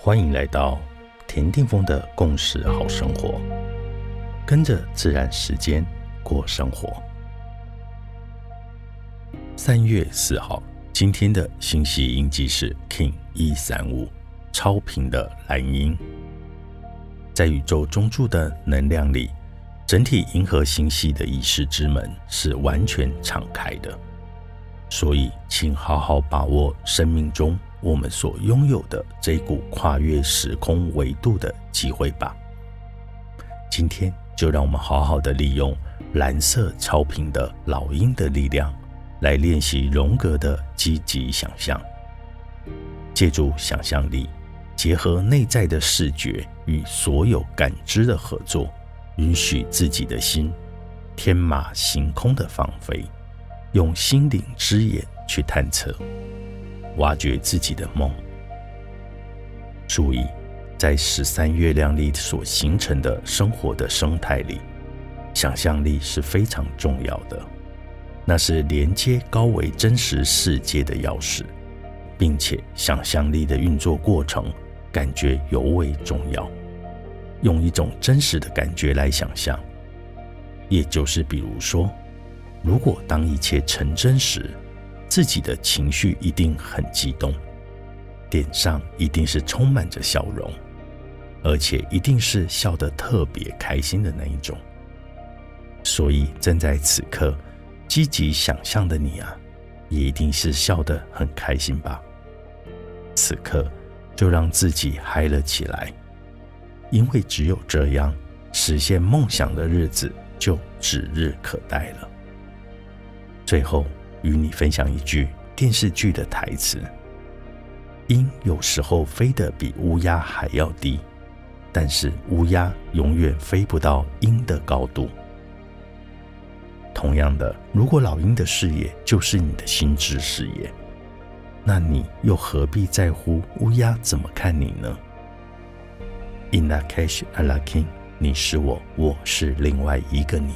欢迎来到田定峰的共识好生活，跟着自然时间过生活。三月四号，今天的星系印记是 King 一三五超频的蓝鹰，在宇宙中柱的能量里，整体银河星系的意识之门是完全敞开的，所以请好好把握生命中。我们所拥有的这股跨越时空维度的机会吧。今天就让我们好好的利用蓝色超频的老鹰的力量，来练习荣格的积极想象。借助想象力，结合内在的视觉与所有感知的合作，允许自己的心天马行空的放飞，用心灵之眼去探测。挖掘自己的梦。注意，在十三月亮里所形成的生活的生态里，想象力是非常重要的。那是连接高维真实世界的钥匙，并且想象力的运作过程感觉尤为重要。用一种真实的感觉来想象，也就是比如说，如果当一切成真时。自己的情绪一定很激动，脸上一定是充满着笑容，而且一定是笑得特别开心的那一种。所以，正在此刻积极想象的你啊，也一定是笑得很开心吧？此刻就让自己嗨了起来，因为只有这样，实现梦想的日子就指日可待了。最后。与你分享一句电视剧的台词：“鹰有时候飞得比乌鸦还要低，但是乌鸦永远飞不到鹰的高度。”同样的，如果老鹰的视野就是你的心智视野，那你又何必在乎乌鸦怎么看你呢？In that case, I l a king，你是我，我是另外一个你。